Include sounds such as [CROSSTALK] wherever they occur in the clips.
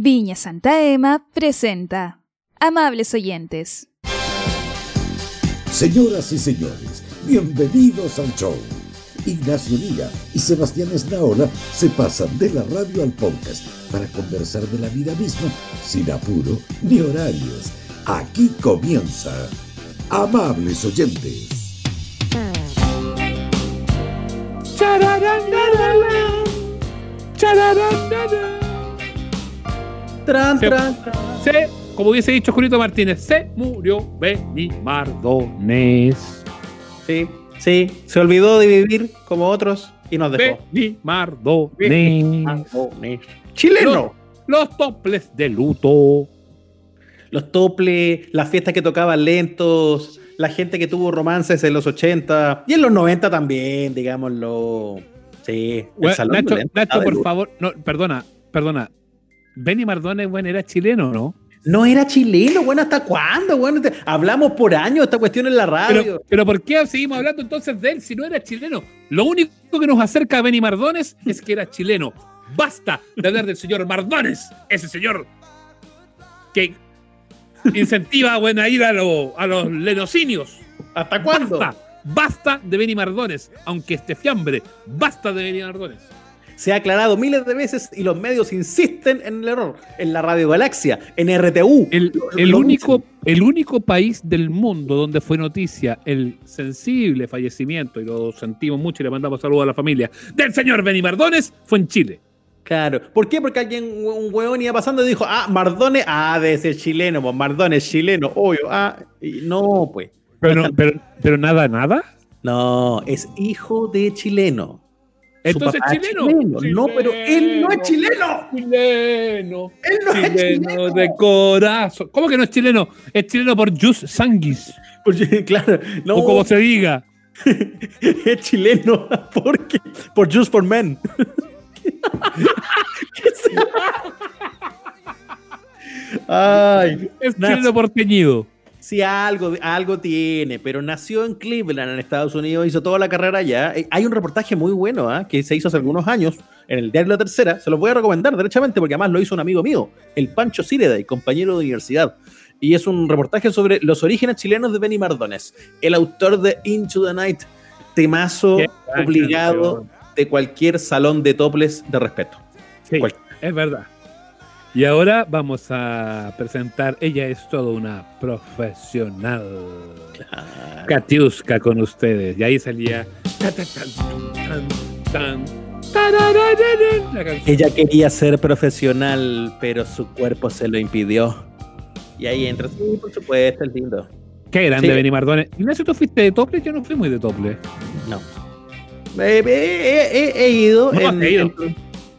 Viña Santa Ema presenta Amables oyentes. Señoras y señores, bienvenidos al show. Ignacio Liga y Sebastián Esnaola se pasan de la radio al podcast para conversar de la vida misma sin apuro ni horarios. Aquí comienza Amables oyentes. Tran, Se- tran, tran. Se, como hubiese dicho Julito Martínez, se murió Benny Mardones. Sí, sí. Se olvidó de vivir como otros y nos dejó. Benny Mardones. Mardones. Chileno. Los toples de luto. Los toples, las fiestas que tocaban lentos, la gente que tuvo romances en los 80 y en los 90 también, digámoslo. Sí, el Bueno, salón Nacho, Nacho, por favor, no, perdona, perdona. Benny Mardones, bueno, era chileno, ¿no? No era chileno, bueno, ¿hasta cuándo? Bueno, te- hablamos por años esta cuestión en la radio. Pero, pero ¿por qué seguimos hablando entonces de él si no era chileno? Lo único que nos acerca a Benny Mardones es que era chileno. Basta de hablar del señor Mardones, ese señor que incentiva bueno, a ir a, lo- a los lenocinios. ¿Hasta cuándo? Basta, basta de Benny Mardones, aunque esté fiambre, basta de Benny Mardones. Se ha aclarado miles de veces y los medios insisten en el error. En la Radio Galaxia, en RTU. El, el único, dicen. el único país del mundo donde fue noticia el sensible fallecimiento, y lo sentimos mucho y le mandamos saludos a la familia, del señor Benny Mardones fue en Chile. Claro. ¿Por qué? Porque alguien, un hueón iba pasando y dijo, ah, Mardone, ah, debe ser chileno, pues Mardone es chileno, obvio. Ah, y no, pues. Pero, pero, pero nada, nada. No, es hijo de chileno. Entonces es chileno. No, pero él no es chileno. Chileno. Él no es Chileno chileno. de corazón. ¿Cómo que no es chileno? Es chileno por Jus Sanguis. Porque, [LAUGHS] claro, no, O como se diga. [LAUGHS] es chileno porque [LAUGHS] por Just for Men. Ay, Es chileno por teñido. Sí, algo, algo tiene, pero nació en Cleveland, en Estados Unidos, hizo toda la carrera allá. Eh, Hay un reportaje muy bueno ¿ah? que se hizo hace algunos años en el diario La Tercera. Se los voy a recomendar derechamente porque además lo hizo un amigo mío, el Pancho Sireda, compañero de universidad. Y es un reportaje sobre los orígenes chilenos de Benny Mardones, el autor de Into the Night, temazo Qué obligado canción. de cualquier salón de toples de respeto. Sí, Cual- es verdad. Y ahora vamos a presentar, ella es toda una profesional. Katiuska con ustedes. Y ahí salía. Ella quería ser profesional, pero su cuerpo se lo impidió. Y ahí entra, sí, por supuesto, es lindo. Qué grande Sí. Benny Mardones. Ignacio, ¿tú fuiste de tople? Yo no fui muy de tople. No. Eh, eh, eh, he ido. No, en- he ido. en-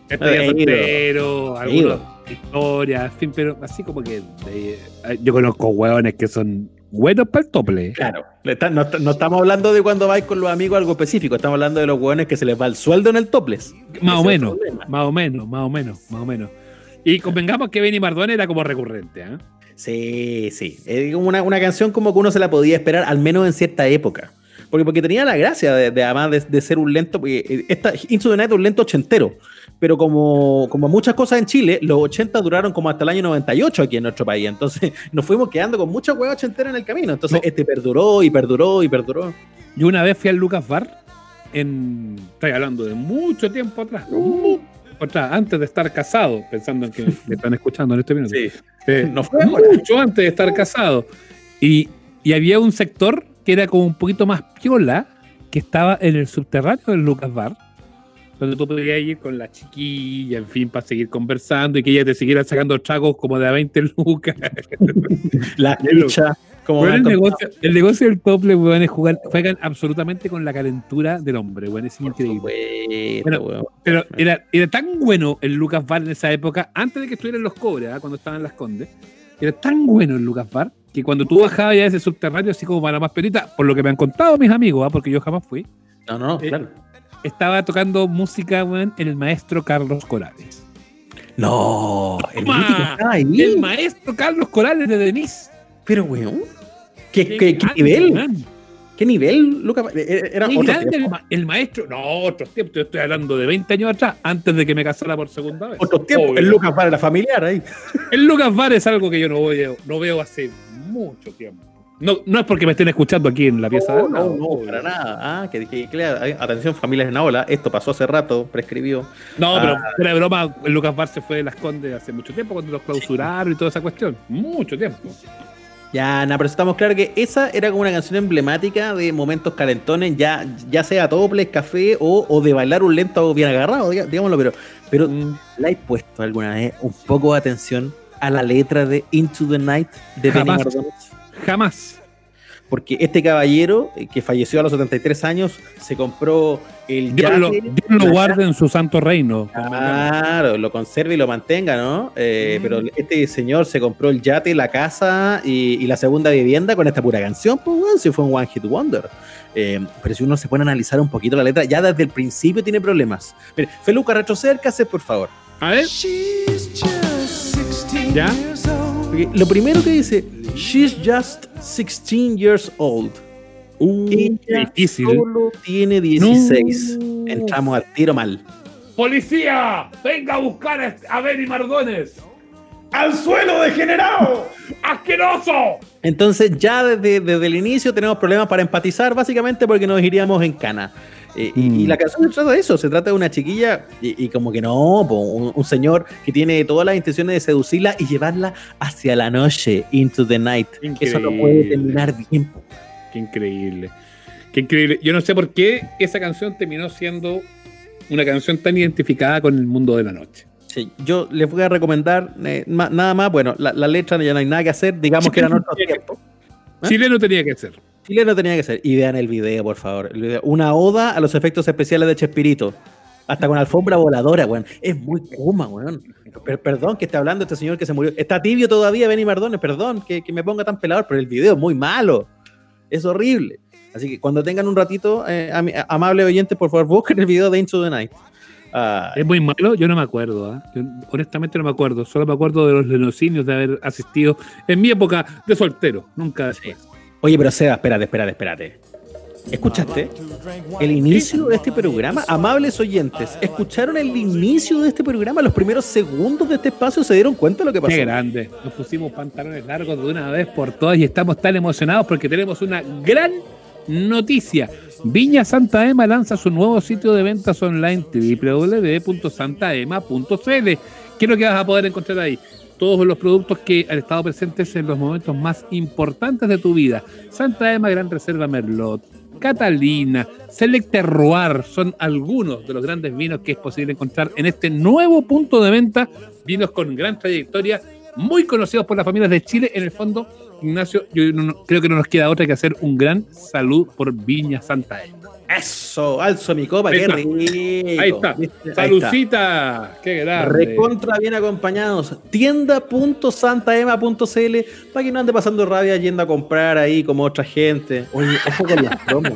Este He ido. soltero, He ido. Historias, en fin, pero así como que de- yo conozco hueones que son buenos para el tople. Claro. no, no estamos hablando de cuando vais con los amigos algo específico, estamos hablando de los hueones que se les va el sueldo en el topless. Más o menos, más o menos, más o menos, más o menos. Y convengamos que Benny Mardones era como recurrente, ¿ah? Sí, sí. Es como una, una canción como que uno se la podía esperar, al menos en cierta época. Porque, porque tenía la gracia de, de además de, de ser un lento. porque, eh, Esta, Into the Night es un lento ochentero. Pero como, como muchas cosas en Chile, los 80 duraron como hasta el año 98 aquí en nuestro país. Entonces [LAUGHS] nos fuimos quedando con mucha hueá ochentera en el camino. Entonces No. este perduró y perduró y perduró. Yo una vez fui al Lucas Bar, en, estoy hablando de mucho tiempo atrás, atrás, antes de estar casado, pensando en que [LAUGHS] me están escuchando en este minuto. Eh, No fue mucho antes de estar casado. Y, y había un sector que era como un poquito más piola, que estaba en el subterráneo del Lucas Bar, donde tú podías ir con la chiquilla, en fin, para seguir conversando y que ella te siguiera sacando tragos como de a 20 lucas. [LAUGHS] La lucha. Como el, negocio, el negocio del tople, weón, es jugar, juegan absolutamente con la calentura del hombre, weón, es increíble. supuesto, Bueno, weón. Pero era, era tan bueno el Lucas Bar en esa época, antes de que estuvieran los cobres, ¿ah? cuando estaban en las condes, era tan bueno el Lucas Bar que cuando tú bajabas ya de ese subterráneo, así como para más perita, por lo que me han contado mis amigos, ¿ah? porque yo jamás fui, No, no, eh, claro. Estaba tocando música, weón, el maestro Carlos Corales. No, el está ahí. El maestro Carlos Corales de Denise. Pero, weón. ¿Qué, Qué qué- qué grande, nivel? ¿Qué nivel, Lucas? Eh, eh, Era otro grande el, tiempo. ma- el maestro. No, otros tiempos. Yo estoy hablando de 20 años atrás, antes de que me casara por segunda vez. Otros tiempos. El Lucas para la familiar ahí. El Lucas Bar es algo que yo no, veo, no veo hace mucho tiempo. No, no es porque me estén escuchando aquí en la pieza de No, al no, no, para nada. Ah, que, que- ay, atención, familias en ola. Esto pasó hace rato, prescribió. No, Ah. pero fuera de broma, Lucas Bar se fue de las Condes hace mucho tiempo cuando los clausuraron y toda esa cuestión. Mucho tiempo. Ya, nada, pero estamos claros que esa era como una canción emblemática de momentos calentones, ya, ya sea toples, café o, o de bailar un lento bien agarrado, digámoslo, pero, pero Mm. ¿la he puesto alguna vez un poco de atención a la letra de Into the Night de Benny Jamás. Mardones? Jamás. Porque este caballero, eh, que falleció a los 73 años, se compró el Dios lo, yate, Dios lo guarde en su santo reino. Claro, lo conserve y lo mantenga, ¿no? Eh, Mm. Pero este señor se compró el yate, la casa y, y la segunda vivienda con esta pura canción, pues, weón, si fue un One Hit Wonder. Eh, pero si uno se pone a analizar un poquito la letra, ya desde el principio tiene problemas. Mire, Feluca, retrocércase, por favor. A ver, ¿ya? Porque lo primero que dice, She's just 16 years old. Uh, Ella difícil. solo tiene 16. No. Entramos al tiro mal. ¡Policía! ¡Venga a buscar a Benny Mardones! ¡Al suelo, degenerado! ¡Asqueroso! Entonces ya desde, desde el inicio tenemos problemas para empatizar, básicamente porque nos iríamos en cana. Eh, y, Mm. y la canción se trata de eso, se trata de una chiquilla y, y como que no, po, un, un señor que tiene todas las intenciones de seducirla y llevarla hacia la noche, into the night. Eso no puede terminar bien. po. Qué increíble. Qué increíble. Yo no sé por qué esa canción terminó siendo una canción tan identificada con el mundo de la noche. Sí, yo les voy a recomendar eh, ma- nada más, bueno, la, la letra ya no hay nada que hacer, digamos que era nuestro tiempo. ¿Ah? Chileno tenía que ser. Chileno tenía que ser. Y vean el video, por favor. Video. Una oda a los efectos especiales de Chespirito. Hasta con alfombra voladora, weón. Es muy Kuma, weón. Per- perdón que esté hablando este señor que se murió. Está tibio todavía, Benny Mardones. Perdón que, que me ponga tan pelador, pero el video es muy malo. Es horrible. Así que cuando tengan un ratito, eh, ami- amable oyente, por favor, busquen el video de Into the Night. Ah, Es muy malo, yo no me acuerdo. ¿ah? Yo honestamente no me acuerdo. Solo me acuerdo de los lenocinios de haber asistido en mi época de soltero. Nunca después. Oye, pero Seba, espérate, espérate, espérate. ¿Escuchaste? El inicio de este programa, amables oyentes, ¿escucharon el inicio de este programa? Los primeros segundos de este espacio se dieron cuenta de lo que pasó. Qué grande. Nos pusimos pantalones largos de una vez por todas y estamos tan emocionados porque tenemos una gran noticia. Viña Santa Ema lanza su nuevo sitio de ventas online www.santaema.cl. ¿Qué es lo que vas a poder encontrar ahí? Todos los productos que han estado presentes en los momentos más importantes de tu vida. Santa Ema Gran Reserva Merlot, Catalina, Select Terroir son algunos de los grandes vinos que es posible encontrar en este nuevo punto de venta. Vinos con gran trayectoria, muy conocidos por las familias de Chile. En el fondo, Ignacio, yo no- creo que no nos queda otra que hacer un gran salud por Viña Santa Ema. Eso, alzo mi copa, Ahí qué está. rico. Ahí está. ¿Viste? Ahí está. Salucita, qué grande. Recontra bien acompañados. Tienda.santaema.cl para que no ande pasando rabia yendo a comprar ahí como otra gente. Oye, ojo con las promos.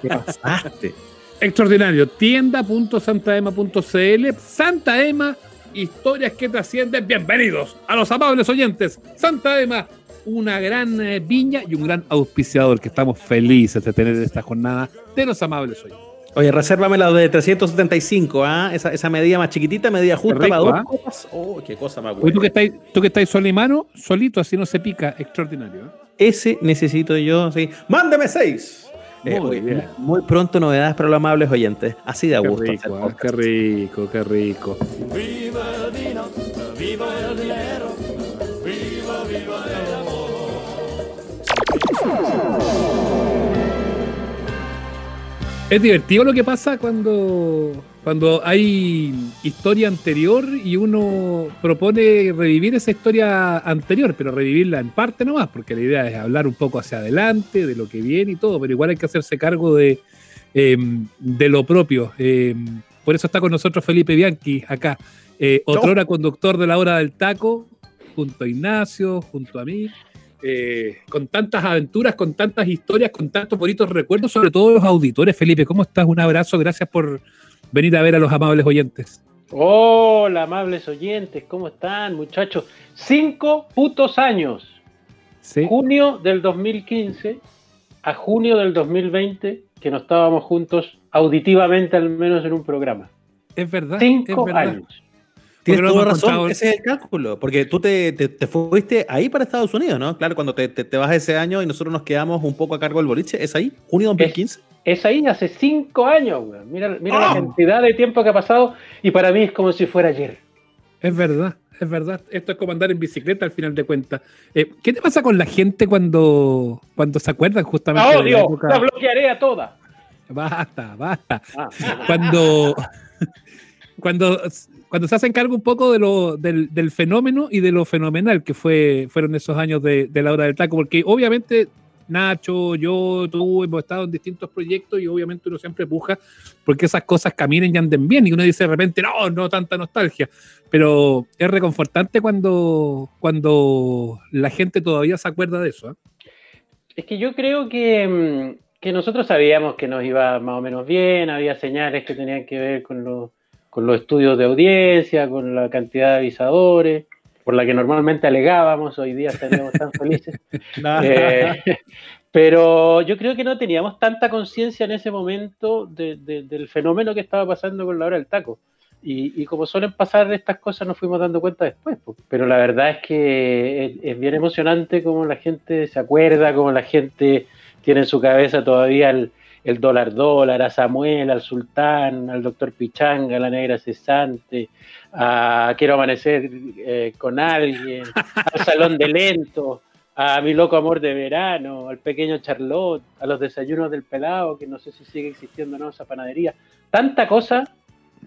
¿Qué pasaste? Extraordinario. Tienda.santaema.cl. Santa Ema, historias que trascienden. Bienvenidos a los amables oyentes. Santa Ema, una gran eh, viña y un gran auspiciador que estamos felices de tener en esta jornada de los amables oyentes. Oye, resérvame la de 375, ¿ah? Esa, esa medida más chiquitita, medida justa rico, para dos ¿ah? copas. Oh, qué cosa más buena. tú que estáis, tú que estáis solo y mano, solito, así no se pica. Extraordinario. ¿eh? Ese necesito yo, sí. ¡Mándeme seis! Eh, Muy oye, bien. muy pronto novedades para los amables oyentes. Así de a gusto. rico, ¿eh? podcast. qué rico, qué rico. Es divertido lo que pasa cuando, cuando hay historia anterior y uno propone revivir esa historia anterior, pero revivirla en parte nomás, porque la idea es hablar un poco hacia adelante, de lo que viene y todo, pero igual hay que hacerse cargo de, eh, de lo propio. Eh, por eso está con nosotros Felipe Bianchi acá, eh, otrora conductor de la hora del taco, junto a Ignacio, junto a mí. Eh, con tantas aventuras, con tantas historias, con tantos bonitos recuerdos, sobre todo los auditores. Felipe, ¿cómo estás? Un abrazo, gracias por venir a ver a los amables oyentes. Hola, amables oyentes, ¿cómo están, muchachos? Cinco putos años. Sí. Junio del 2015, a junio del 2020 que no estábamos juntos auditivamente al menos en un programa. Es verdad. Cinco es verdad. años. Tienes toda razón, contado- ese es el cálculo, porque tú te, te- te fuiste ahí para Estados Unidos, ¿no? Claro, cuando te, te- te vas ese año y nosotros nos quedamos un poco a cargo del boliche, ¿es ahí? ¿Junio 2015? Es ahí hace cinco años, weón. Mira, mira ¡Ah! la cantidad de tiempo que ha pasado y para mí es como si fuera ayer. Es verdad, es verdad. Esto es como andar en bicicleta al final de cuentas. Eh, ¿Qué te pasa con la gente cuando, cuando se acuerdan justamente ¡La de la odio! época? ¡La bloquearé a toda! Basta, basta. Ah, Cuando, [LAUGHS] cuando, cuando se hacen cargo un poco de lo, del, fenómeno y de lo fenomenal que fue, fueron esos años de, de la hora del taco, porque obviamente Nacho, yo, tú hemos estado en distintos proyectos y obviamente uno siempre puja porque esas cosas caminen y anden bien y uno dice de repente, no, no tanta nostalgia, pero es reconfortante cuando, cuando la gente todavía se acuerda de eso. ¿eh? Es que yo creo que, mm, que nosotros sabíamos que nos iba más o menos bien, había señales que tenían que ver con los, con los estudios de audiencia, con la cantidad de avisadores, por la que normalmente alegábamos, hoy día estaríamos tan felices. [LAUGHS] Eh, pero yo creo que no teníamos tanta conciencia en ese momento de- de- del fenómeno que estaba pasando con la hora del taco. Y, y como suelen pasar estas cosas, nos fuimos dando cuenta después. Pero la verdad es que es, es bien emocionante cómo la gente se acuerda, cómo la gente tiene en su cabeza todavía el, el dólar dólar, a Samuel, al sultán, al doctor Pichanga, a la negra cesante, a Quiero amanecer eh, con alguien, al salón de lento, a mi loco amor de verano, al pequeño Charlotte, a los desayunos del pelado, que no sé si sigue existiendo o no esa panadería. Tanta cosa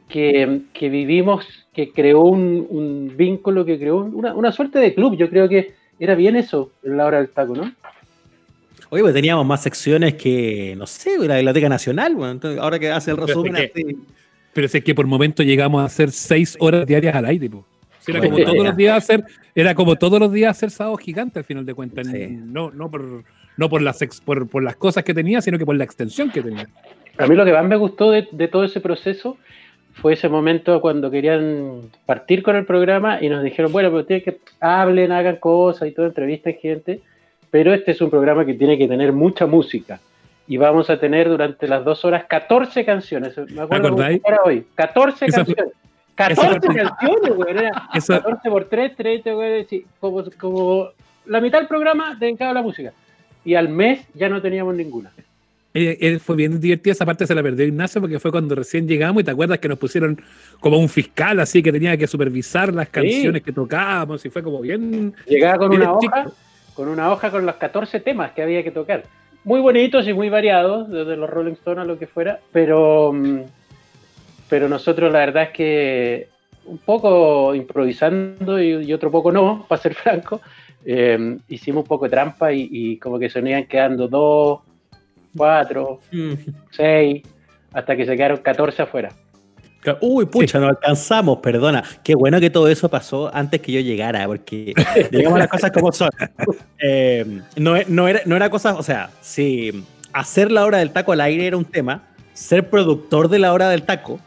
que, que vivimos, que creó un, un vínculo, que creó una, una suerte de club. Yo creo que era bien eso la hora del taco, ¿no? Oye, pues teníamos más secciones que, no sé, la Biblioteca Nacional, bueno, entonces, ahora que hace el Pero resumen es que- así. Pero si es que por momento llegamos a hacer seis horas diarias al aire. Si Era como todos los días hacer, era como todos los días hacer sábado gigante al final de cuentas. Sí. No, no por, no por las ex- por, por las cosas que tenía, sino que por la extensión que tenía. A mí lo que más me gustó de, de todo ese proceso fue ese momento cuando querían partir con el programa y nos dijeron, bueno, pero tienen que hablen, hagan cosas y todo, entrevisten gente, pero este es un programa que tiene que tener mucha música. Y vamos a tener durante las dos horas 14 canciones. Me acuerdo fuera hoy. 14 Esa- canciones. 14 [LAUGHS] esa- [LAUGHS] canciones, güey. Era Eso- 14 por 3, 30, güey. sí, como, como la mitad del programa dedicado a la música. Y al mes ya no teníamos ninguna. Eh, fue bien divertida, esa parte se la perdió Ignacio porque fue cuando recién llegamos y te acuerdas que nos pusieron como un fiscal así que tenía que supervisar las canciones que tocábamos y fue como bien... Llegaba con Bien una chico. hoja, con una hoja con los 14 temas que había que tocar. Muy bonitos y muy variados, desde los Rolling Stones a lo que fuera, pero, mm, pero nosotros la verdad es que un poco improvisando y, y otro poco no, [LAUGHS] para ser franco, eh, hicimos un poco de trampa y, y como que se nos iban quedando dos, cuatro, Mm. seis, hasta que se quedaron 14 afuera. Uy, pucha, no alcanzamos, perdona. Qué bueno que todo eso pasó antes que yo llegara, porque [LAUGHS] digamos las cosas como son. Eh, no, e- no era, no era cosa, o sea, si hacer la hora del taco al aire era un tema, ser productor de la hora del taco,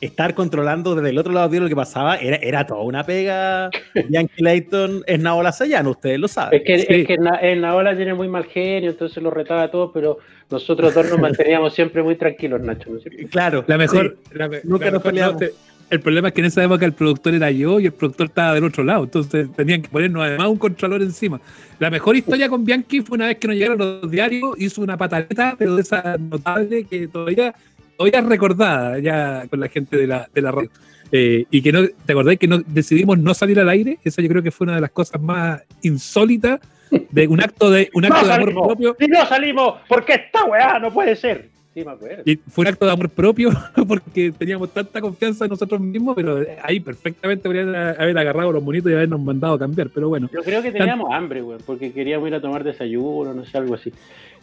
estar controlando desde el otro lado de lo que pasaba, era, era toda una pega. Yankee Layton es Naola Sayano, ustedes lo saben. Es que, Sí. es que Na- Naola tiene muy mal genio, entonces lo retaba a todos, pero nosotros dos nos manteníamos siempre muy tranquilos, Nacho. Claro. La mejor... sí. la me- Nunca la nos mejor- peleamos. te- el problema es que en esa época el productor era yo y el productor estaba del otro lado, entonces tenían que ponernos además un controlador encima. La mejor historia con Bianchi fue una vez que nos llegaron los diarios, hizo una pataleta, pero de esa notable que todavía, todavía recordada ya con la gente de la, de la radio. Eh, y que no, ¿te acordáis que no, decidimos no salir al aire? Esa yo creo que fue una de las cosas más insólitas de un acto de, un acto ¡No de amor salimos! propio. ¡Y no salimos! porque esta weá no puede ser! Sí, me acuerdo. Y fue un acto de amor propio [LAUGHS] porque teníamos tanta confianza en nosotros mismos, pero ahí perfectamente podrían haber agarrado los bonitos y habernos mandado a cambiar. Pero bueno, Yo creo que teníamos hambre, güey, porque queríamos ir a tomar desayuno, no sé, algo así.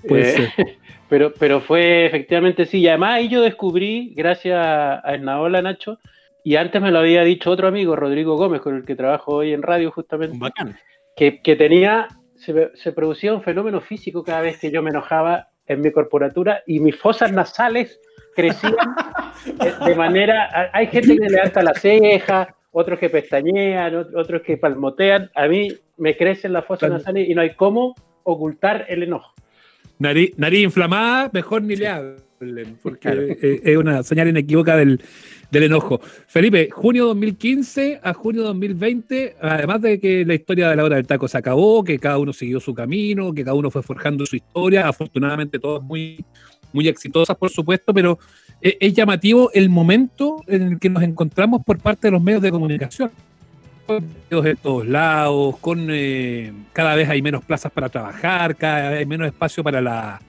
Puede Eh, [LAUGHS] pero, pero fue efectivamente sí. Y además ahí yo descubrí, gracias a Esnaola, Nacho, y antes me lo había dicho otro amigo, Rodrigo Gómez, con el que trabajo hoy en radio justamente, Bacán. que, que tenía, se, se producía un fenómeno físico cada vez que yo me enojaba en mi corporatura y mis fosas nasales crecían [LAUGHS] de manera... Hay gente que levanta la ceja, otros que pestañean, ot- otros que palmotean. A mí me crecen las fosas nasales y no hay cómo ocultar el enojo. Nariz, nariz inflamada, mejor ni le hablen, [LAUGHS] porque eh, es una señal inequívoca del, del enojo. Felipe, junio 2015 a junio 2020, además de que la historia de la hora del taco se acabó, que cada uno siguió su camino, que cada uno fue forjando su historia, afortunadamente todas muy, muy exitosas, por supuesto, pero es, es llamativo el momento en el que nos encontramos por parte de los medios de comunicación. De todos lados, con eh, cada vez hay menos plazas para trabajar, cada vez hay menos espacio para la,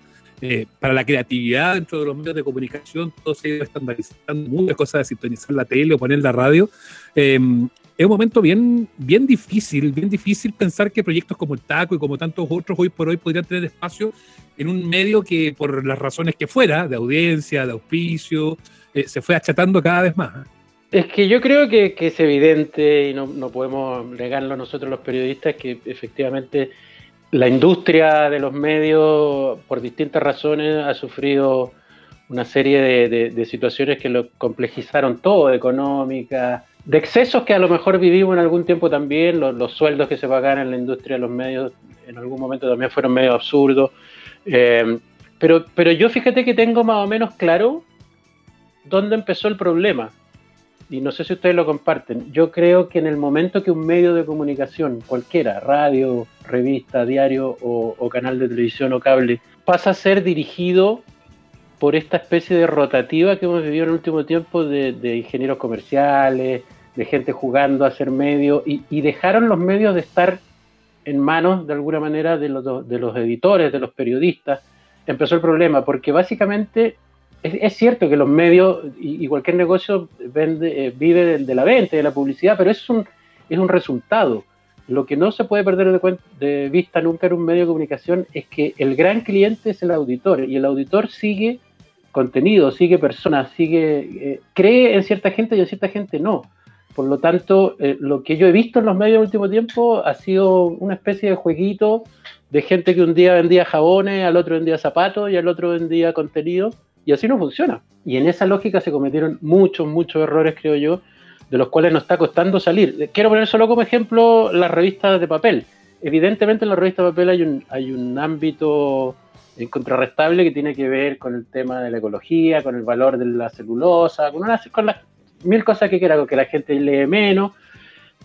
eh, para la creatividad dentro de los medios de comunicación, todo se ha ido estandarizando, muchas cosas de sintonizar la tele o poner la radio. Eh, es un momento bien, bien difícil, bien difícil pensar que proyectos como el Taco y como tantos otros hoy por hoy podrían tener espacio en un medio que por las razones que fuera, de audiencia, de auspicio, eh, se fue achatando cada vez más. ¿eh? Es que yo creo que, que es evidente y no, no, podemos negarlo nosotros los periodistas que efectivamente la industria de los medios por distintas razones ha sufrido una serie de, situaciones que lo complejizaron todo, económica, de excesos que a lo mejor vivimos en algún tiempo también, los, sueldos que se pagan en la industria de los medios en algún momento también fueron medio absurdos. Eh, pero, pero yo fíjate que tengo más o menos claro dónde empezó el problema. Y no sé si ustedes lo comparten. Yo creo que en el momento que un medio de comunicación, cualquiera, radio, revista, diario o, canal de televisión o cable, pasa a ser dirigido por esta especie de rotativa que hemos vivido en el último tiempo de, de ingenieros comerciales, de gente jugando a ser medio, y, y, dejaron los medios de estar en manos, de alguna manera, de los, de los editores, de los periodistas. Empezó el problema, porque básicamente es, cierto que los medios y, cualquier negocio vende, eh, vive de, de, la venta, de la publicidad, pero es un, es un resultado. Lo que no se puede perder de, de vista nunca en un medio de comunicación es que el gran cliente es el auditor, y el auditor sigue contenido, sigue personas, sigue, eh, cree en cierta gente y en cierta gente no. Por lo tanto, eh, lo que yo he visto en los medios en el último tiempo ha sido una especie de jueguito de gente que un día vendía jabones, al otro vendía zapatos y al otro vendía contenido, y así no funciona. Y en esa lógica se cometieron muchos, muchos errores, creo yo, de los cuales nos está costando salir. Quiero poner solo como ejemplo las revistas de papel. Evidentemente en la revista de papel hay un, hay un ámbito incontrarrestable que tiene que ver con el tema de la ecología, con el valor de la celulosa, con, una, con las mil cosas que quiera, que la gente lee menos,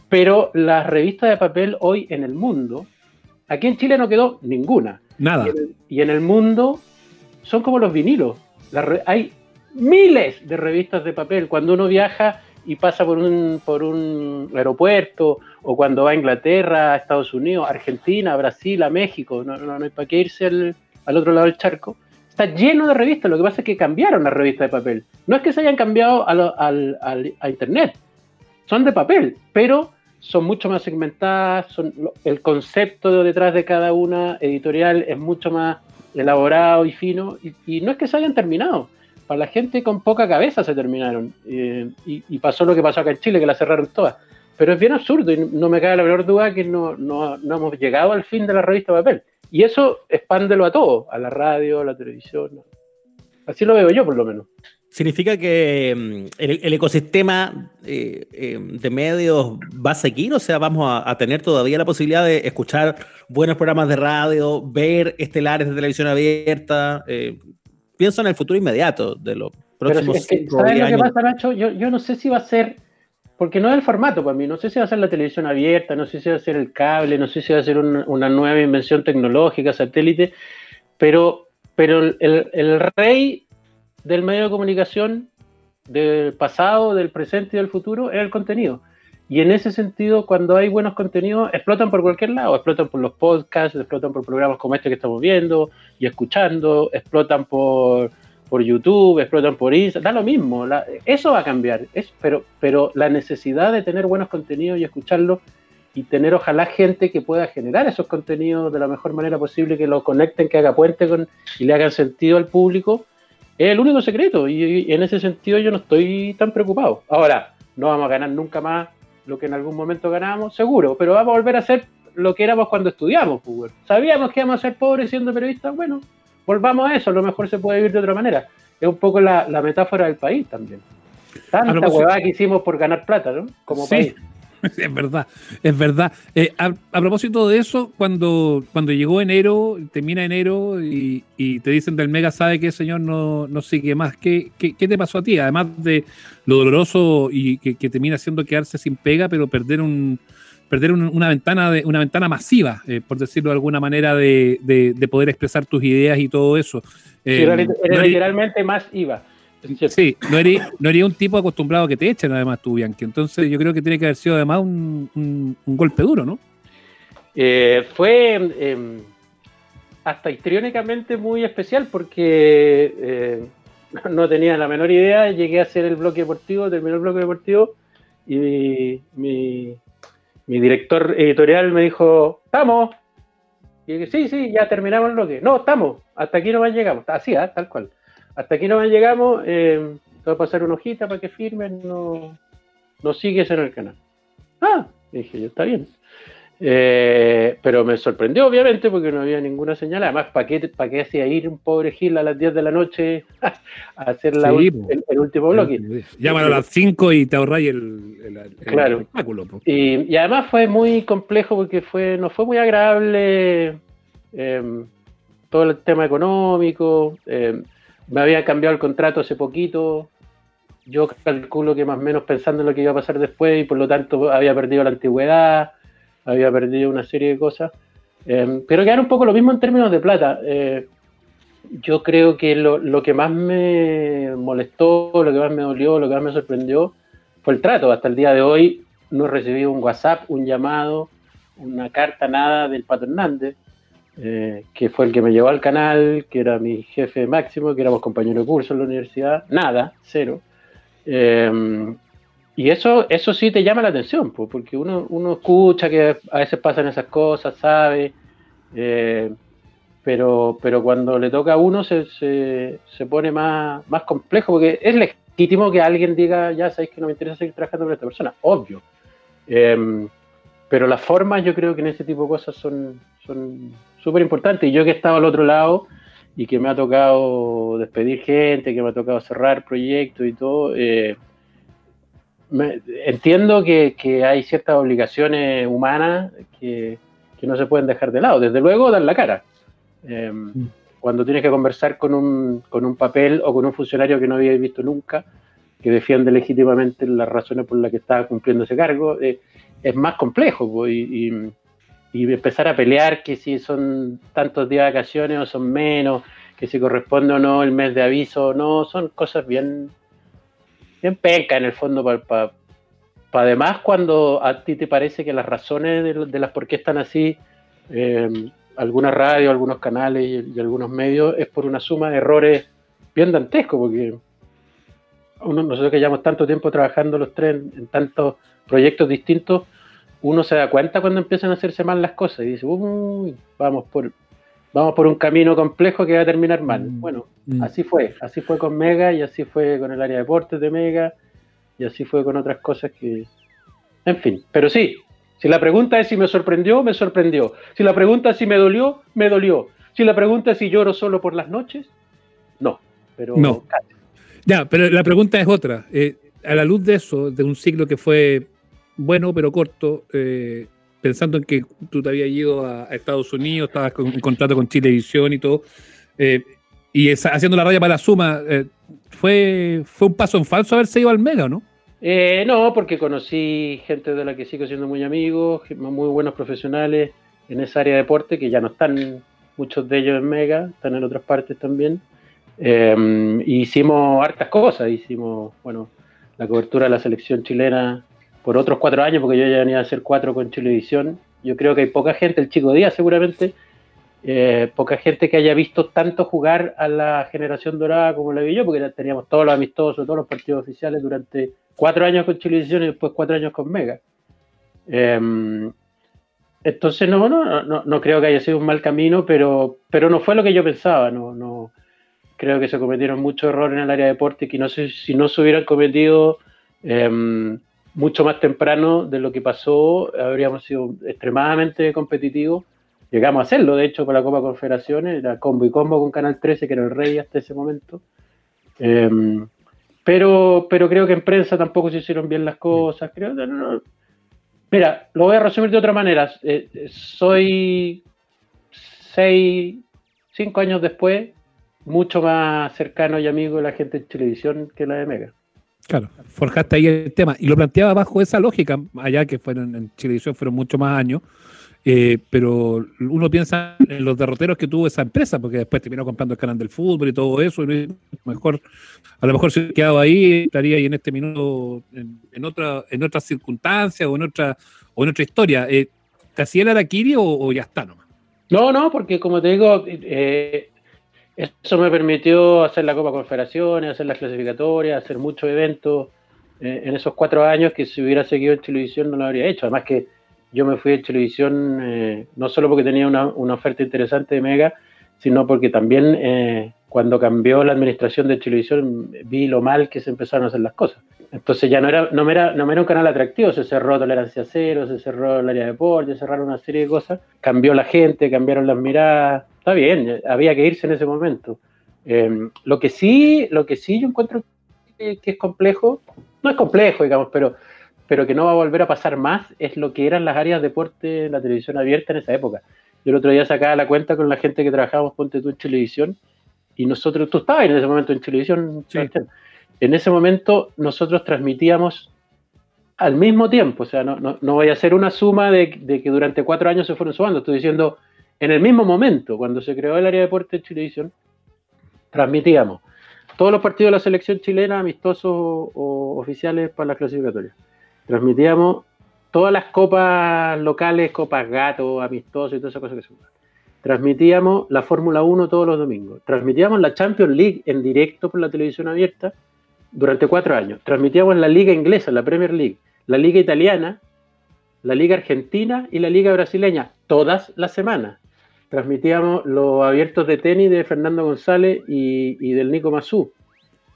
pero las revistas de papel hoy en el mundo, aquí en Chile no quedó ninguna. Nada. Y en el, y en el mundo son como los vinilos. La, hay miles de revistas de papel. Cuando uno viaja y pasa por un, por un aeropuerto, o cuando va a Inglaterra, a Estados Unidos, Argentina, Brasil, a México, no, no, no hay para qué irse al, al otro lado del charco, está lleno de revistas. Lo que pasa es que cambiaron las revistas de papel. No es que se hayan cambiado a, a Internet, son de papel, pero son mucho más segmentadas, el concepto detrás de cada una editorial es mucho más elaborado y fino, y, no es que se hayan terminado. Para la gente con poca cabeza se terminaron. Eh, y, y, pasó lo que pasó acá en Chile, que la cerraron todas. Pero es bien absurdo y no me cabe la menor duda que no, no, no hemos llegado al fin de la revista papel. Y eso expándelo a todo, a la radio, a la televisión. Así lo veo yo, por lo menos. ¿Significa que mm, el, el ecosistema eh, eh, de medios va a seguir? O sea, vamos a, a, tener todavía la posibilidad de escuchar buenos programas de radio, ver estelares de televisión abierta. Eh, pienso en el futuro inmediato de los próximos es que, ¿Sabes lo que pasa, Nacho? Yo, yo no sé si va a ser porque no es el formato para mí, no sé si va a ser la televisión abierta, no sé si va a ser el cable, no sé si va a ser una, una nueva invención tecnológica, satélite, pero, pero el, el, rey del medio de comunicación del pasado, del presente y del futuro es el contenido. Y en ese sentido, cuando hay buenos contenidos, explotan por cualquier lado, explotan por los podcasts, explotan por programas como este que estamos viendo y escuchando, explotan por, por YouTube, explotan por Instagram, da lo mismo, eso va a cambiar, pero, pero la necesidad de tener buenos contenidos y escucharlos y tener ojalá gente que pueda generar esos contenidos de la mejor manera posible, que lo conecten, que haga puente con y le hagan sentido al público, es el único secreto y, y en ese sentido yo no estoy tan preocupado. Ahora, no vamos a ganar nunca más lo que en algún momento ganábamos, seguro, pero vamos a volver a ser lo que éramos cuando estudiamos, pues, Sabíamos que íbamos a ser pobres siendo periodistas, bueno, volvamos a eso, a lo mejor se puede vivir de otra manera. Es un poco la, la metáfora del país también. Tanta huevada que hicimos por ganar plata, ¿no? Como sí. país. [LAUGHS] Es verdad, es verdad. Eh, a, propósito de eso, cuando, cuando llegó enero, termina enero y, te dicen del Mega sabe que el señor no, no sigue más, ¿Qué, ¿Qué, te pasó a ti? Además de lo doloroso y que, termina siendo quedarse sin pega, pero perder un perder una ventana de, una ventana masiva, eh, por decirlo de alguna manera, de, de, poder expresar tus ideas y todo eso. Eh, era, literalmente más IVA. Sí, no eres, un tipo acostumbrado a que te echen además tú, Bianchi. Entonces yo creo que tiene que haber sido además un, golpe duro, ¿no? Eh, fue em, hasta histriónicamente muy especial porque eh, [LAUGHS] no tenía la menor idea. Llegué a hacer el bloque deportivo, terminó el bloque deportivo y mi, director editorial me dijo, estamos. Y dije, sí, sí, ya terminamos el bloque. No, estamos, hasta aquí no más llegamos. Así, ¿ah? tal cual hasta aquí no llegamos, eh, te voy a pasar una hojita para que firmen, no, no sigues en el canal. Ah, dije yo, está bien. Eh, pero me sorprendió, obviamente, porque no había ninguna señal. Además, ¿para qué, para qué hacía ir un pobre Gil a las 10 de la noche [LAUGHS] a hacer la el, último bloque? Llámalo a las 5 y te ahorráis el, espectáculo. Y, además fue muy complejo porque fue no fue muy agradable eh, todo el tema económico. Eh, me había cambiado el contrato hace poquito. Yo calculo que más o menos pensando en lo que iba a pasar después y por lo tanto había perdido la antigüedad, había perdido una serie de cosas. Eh, pero quedaron un poco lo mismo en términos de plata. Eh, yo creo que lo, que más me molestó, lo que más me dolió, lo que más me sorprendió fue el trato. Hasta el día de hoy no he recibido un WhatsApp, un llamado, una carta, nada del Pato Hernández. Eh, que fue el que me llevó al canal, que era mi jefe máximo, que éramos compañeros de curso en la universidad, nada, cero. Eh, y eso, eso sí te llama la atención, porque uno, uno escucha que a veces pasan esas cosas, sabe, eh, pero, pero cuando le toca a uno se, se, pone más, más complejo, porque es legítimo que alguien diga, ya sabéis que no me interesa seguir trabajando con esta persona, obvio. pero las formas yo creo que en ese tipo de cosas son, son súper importante. Y yo que he estado al otro lado y que me ha tocado despedir gente, que me ha tocado cerrar proyectos y todo, eh, entiendo que, hay ciertas obligaciones humanas que, no se pueden dejar de lado. Desde luego, dar la cara. Mm. cuando tienes que conversar con un, con un papel o con un funcionario que no habías visto nunca, que defiende legítimamente las razones por las que estaba cumpliendo ese cargo, eh, es más complejo. y y empezar a pelear que si son tantos días de vacaciones o son menos, que si corresponde o no el mes de aviso o no, son cosas bien, bien en el fondo para además cuando a ti te parece que las razones de, las por qué están así, eh, algunas radios, algunos canales y, algunos medios, es por una suma de errores bien dantescos, porque uno, nosotros que llevamos tanto tiempo trabajando los tres en tantos proyectos distintos, uno se da cuenta cuando empiezan a hacerse mal las cosas y dice, uy, vamos por, vamos por un camino complejo que va a terminar mal. Mm, bueno, mm. así fue, así fue con Mega y así fue con el área de deportes de Mega y así fue con otras cosas que... En fin, pero sí, si la pregunta es si me sorprendió, me sorprendió. Si la pregunta es si me dolió, me dolió. Si la pregunta es si lloro solo por las noches, no, pero... No. Ya, pero la pregunta es otra. Eh, a la luz de eso, de un ciclo que fue bueno pero corto, eh, pensando en que tú te habías ido a, Estados Unidos, estabas con un contrato con Chilevisión y todo, eh, y haciendo la raya para la suma, eh, ¿fue, ¿fue un paso en falso haberse ido al Mega, no? no, porque conocí gente de la que sigo siendo muy amigo, muy buenos profesionales en esa área de deporte, que ya no están muchos de ellos en Mega, están en otras partes también. hicimos hartas cosas, hicimos, bueno, la cobertura de la selección chilena por otros cuatro años, porque yo ya venía a hacer cuatro con Chilevisión. Yo creo que hay poca gente, el chico Díaz seguramente, eh, poca gente que haya visto tanto jugar a la generación dorada como la vi yo, porque teníamos todos los amistosos, todos los partidos oficiales durante cuatro años con Chilevisión y después cuatro años con Mega. Em, entonces no, no, no, no, creo que haya sido un mal camino, pero, pero no fue lo que yo pensaba. No, no, creo que se cometieron muchos errores en el área de deporte que no sé si no se hubieran cometido. Eh, mucho más temprano de lo que pasó, habríamos sido extremadamente competitivos. Llegamos a hacerlo, de hecho, con la Copa Confederaciones, era combo y combo con Canal 13, que era el rey hasta ese momento. Em, pero, pero creo que en prensa tampoco se hicieron bien las cosas. Creo, Mira, lo voy a resumir de otra manera. Eh, soy seis, cinco años después, mucho más cercano y amigo de la gente de televisión que la de Mega. Claro, forjaste ahí el tema y lo planteaba bajo esa lógica, allá que fueron en televisión fueron mucho más años, eh, pero uno piensa en los derroteros que tuvo esa empresa, porque después terminó comprando el canal del fútbol y todo eso, y mejor, a lo mejor si hubiera quedado ahí, estaría ahí en este minuto en, otra, en otras circunstancias o en otra, o en otra historia. Eh, ¿Te hacía el Araquiri o, ya está nomás? No, no, porque como te digo, eh, eso me permitió hacer la Copa Confederaciones, hacer las clasificatorias, hacer muchos eventos eh, en esos cuatro años que si hubiera seguido en televisión no lo habría hecho. Además que yo me fui en televisión eh, no solo porque tenía una, oferta interesante de Mega, sino porque también eh, cuando cambió la administración de televisión vi lo mal que se empezaron a hacer las cosas. Entonces ya no era, no me era, no era un canal atractivo, se cerró Tolerancia Cero, se cerró el área de deporte, se cerraron una serie de cosas, cambió la gente, cambiaron las miradas, está bien, había que irse en ese momento. Em, lo que sí, lo que sí yo encuentro que, es complejo, no es complejo, digamos, pero, pero que no va a volver a pasar más, es lo que eran las áreas de deporte en la televisión abierta en esa época. Yo el otro día sacaba la cuenta con la gente que trabajábamos, ponte tú en televisión, y nosotros, tú estabas en ese momento en televisión, en ese momento nosotros transmitíamos al mismo tiempo, o sea, no, no, no voy a hacer una suma de, de, que durante cuatro años se fueron sumando, estoy diciendo en el mismo momento, cuando se creó el área de deporte de televisión, transmitíamos todos los partidos de la selección chilena, amistosos o oficiales para las clasificatorias. Transmitíamos todas las copas locales, copas gato, amistosos y todas esas cosas que se Transmitíamos la Fórmula 1 todos los domingos. Transmitíamos la Champions League en directo por la televisión abierta durante cuatro años. Transmitíamos la Liga Inglesa, la Premier League, la Liga Italiana, la Liga Argentina y la Liga Brasileña, todas las semanas transmitíamos los abiertos de tenis de Fernando González y, del Nico Mazú.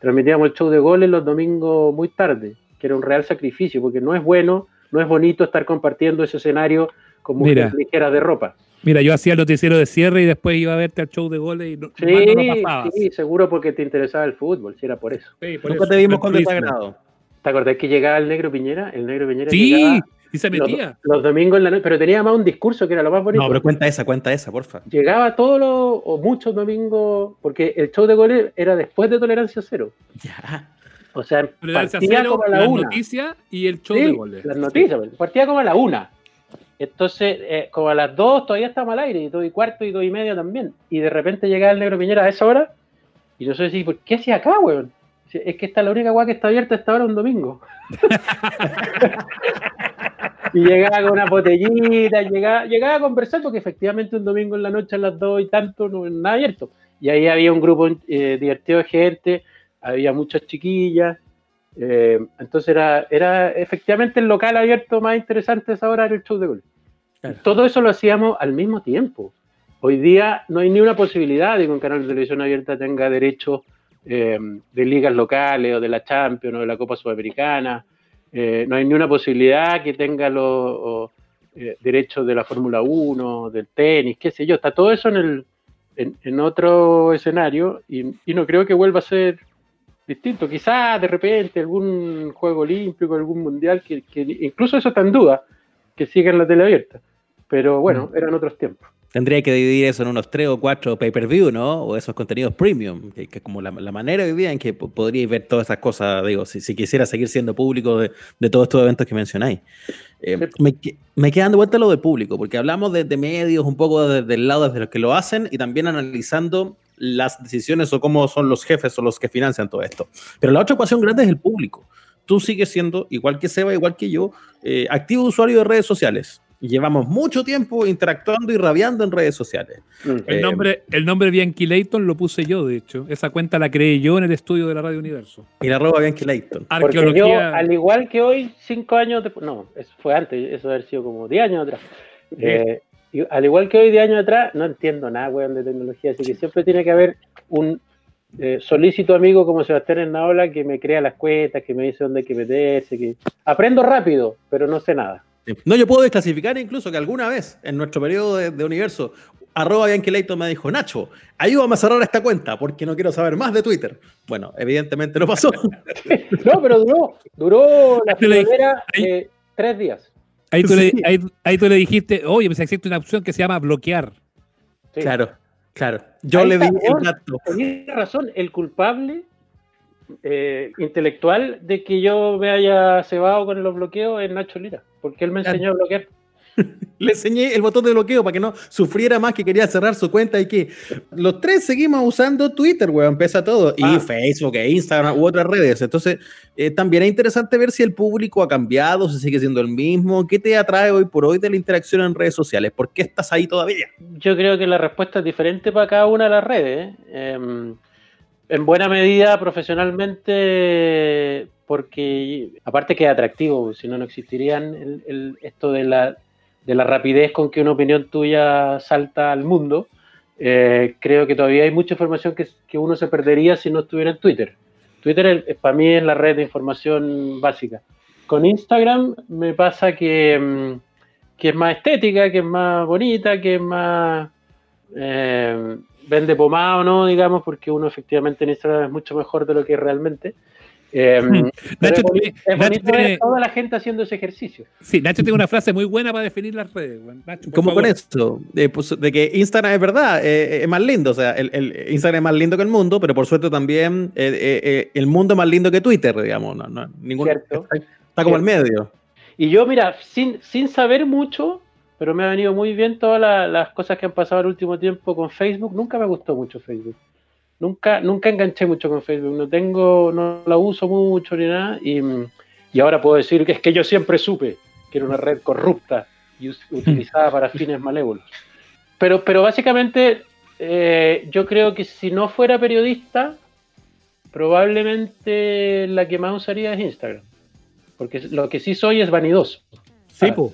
Transmitíamos el show de goles los domingos muy tarde, que era un real sacrificio, porque no es bueno, no es bonito estar compartiendo ese escenario con mujeres ligeras de ropa. Mira, yo hacía el noticiero de cierre y después iba a verte al show de goles y no, sí, Sí, seguro porque te interesaba el fútbol, si era por eso. Nunca te vimos con desagrado. ¿Te acordás que llegaba el negro Piñera? El negro Piñera sí, y se metía. Los, domingos en la noche, pero tenía más un discurso que era lo más bonito. No, pero cuenta esa, cuenta esa, porfa. Llegaba todos los, o muchos domingos, porque el show de goles era después de Tolerancia Cero. Ya. O sea, partía como a la una. noticias y el show de goles. Las noticias, pues, partía como a la una. Entonces, eh, como a las dos todavía estaba al aire, y dos y cuarto y dos y medio también. Y de repente llegaba el negro Piñera a esa hora, y yo sé si, ¿por qué hacía acá, weón? Es que esta es la única weá que está abierta a esta hora un domingo. [LAUGHS] y llegaba con una botellita, llegaba, llegaba a conversar porque efectivamente un domingo en la noche a las dos y tanto no nada abierto. Y ahí había un grupo eh, divertido de gente, había muchas chiquillas. Eh, entonces era, era efectivamente el local abierto más interesante esa hora era el show de gol. Todo eso lo hacíamos al mismo tiempo. Hoy día no hay ni una posibilidad de que un canal de televisión abierta tenga derecho eh, de ligas locales o de la Champions o de la Copa Sudamericana eh, no hay ni una posibilidad que tenga los eh, derechos de la Fórmula 1, del tenis, qué sé yo. Está todo eso en, el, en, otro escenario y, no creo que vuelva a ser distinto. Quizás de repente algún juego olímpico, algún mundial, que, incluso eso está en duda, que siga en la tele abierta. Pero bueno, mm. eran otros tiempos. Tendría que dividir eso en unos tres o cuatro pay-per-view, ¿no? O esos contenidos premium, que, es como la, manera hoy día en que podríais ver todas esas cosas, digo, si, quisiera seguir siendo público de, todos estos eventos que mencionáis. Eh, me, me queda dando vuelta lo del público, porque hablamos de, medios un poco desde el lado de los que lo hacen y también analizando las decisiones o cómo son los jefes o los que financian todo esto. Pero la otra ecuación grande es el público. Tú sigues siendo, igual que Seba, igual que yo, eh, activo usuario de redes sociales llevamos mucho tiempo interactuando y rabiando en redes sociales. Mm. El, nombre, el nombre Bianchi Layton lo puse yo, de hecho. Esa cuenta la creé yo en el estudio de la Radio Universo. Y la arroba Bianchi Layton. Arqueología. al igual que hoy, cinco años después, no, eso fue antes, eso debe haber sido como diez años atrás. Eh, al igual que hoy, diez años atrás, no entiendo nada, weón, de tecnología, así que siempre tiene que haber un eh, solícito amigo como Sebastián Ennaola que me crea las cuentas, que me dice dónde hay que meterse, que aprendo rápido, pero no sé nada. No, yo puedo desclasificar incluso que alguna vez en nuestro periodo de, universo, arroba Bianchi me dijo, Nacho, ayúdame a cerrar esta cuenta porque no quiero saber más de Twitter. Bueno, evidentemente no pasó. [LAUGHS] no, pero duró, duró la primera eh, tres días. Ahí tú, le, Sí. ahí, ahí tú le dijiste, oye, pues existe una opción que se llama bloquear. Sí. Claro, claro. Yo Ahí le di el dato. Tenía razón, el culpable eh, intelectual de que yo me haya cebado con los bloqueos es Nacho Lira, porque él me enseñó a bloquear. [LAUGHS] Le enseñé el botón de bloqueo para que no sufriera más que quería cerrar su cuenta y que los tres seguimos usando Twitter, weón, pesa todo. Y Ah. Facebook e Instagram u otras redes. Entonces, eh, también es interesante ver si el público ha cambiado, si sigue siendo el mismo. ¿Qué te atrae hoy por hoy de la interacción en redes sociales? ¿Por qué estás ahí todavía? Yo creo que la respuesta es diferente para cada una de las redes. ¿eh? En buena medida, profesionalmente, porque aparte que es atractivo, si no, no existirían esto de la, de la rapidez con que una opinión tuya salta al mundo. Eh, creo que todavía hay mucha información que, uno se perdería si no estuviera en Twitter. Twitter para mí es la red de información básica. Con Instagram me pasa que, mm, que es más estética, que es más bonita, que es más eh, vende pomado, ¿no? Digamos, porque uno efectivamente en Instagram es mucho mejor de lo que es realmente. Eh, Nacho es Nacho bonito ver tiene- toda la gente haciendo ese ejercicio. Sí, Nacho tiene una frase muy buena para definir las redes. Nacho, ¿Cómo con favor. esto? De, pues, de que Instagram es verdad, eh, es más lindo. O sea, el, el Instagram es más lindo que el mundo, pero por suerte también eh, eh, eh, el mundo es más lindo que Twitter, digamos. No, no, ningún, Cierto. está, está como al medio. Y yo, mira, sin, sin saber mucho, pero me ha venido muy bien todas la- las cosas que han pasado el último tiempo con Facebook. Nunca me gustó mucho Facebook. Nunca, nunca enganché mucho con Facebook. No tengo, no la uso mucho ni nada. Y, y ahora puedo decir que es que yo siempre supe que era una red corrupta y utilizada para [LAUGHS] fines malévolos. Pero, pero básicamente, eh, yo creo que si no fuera periodista, probablemente la que más usaría es Instagram. Porque lo que sí soy es vanidoso. Sí, po.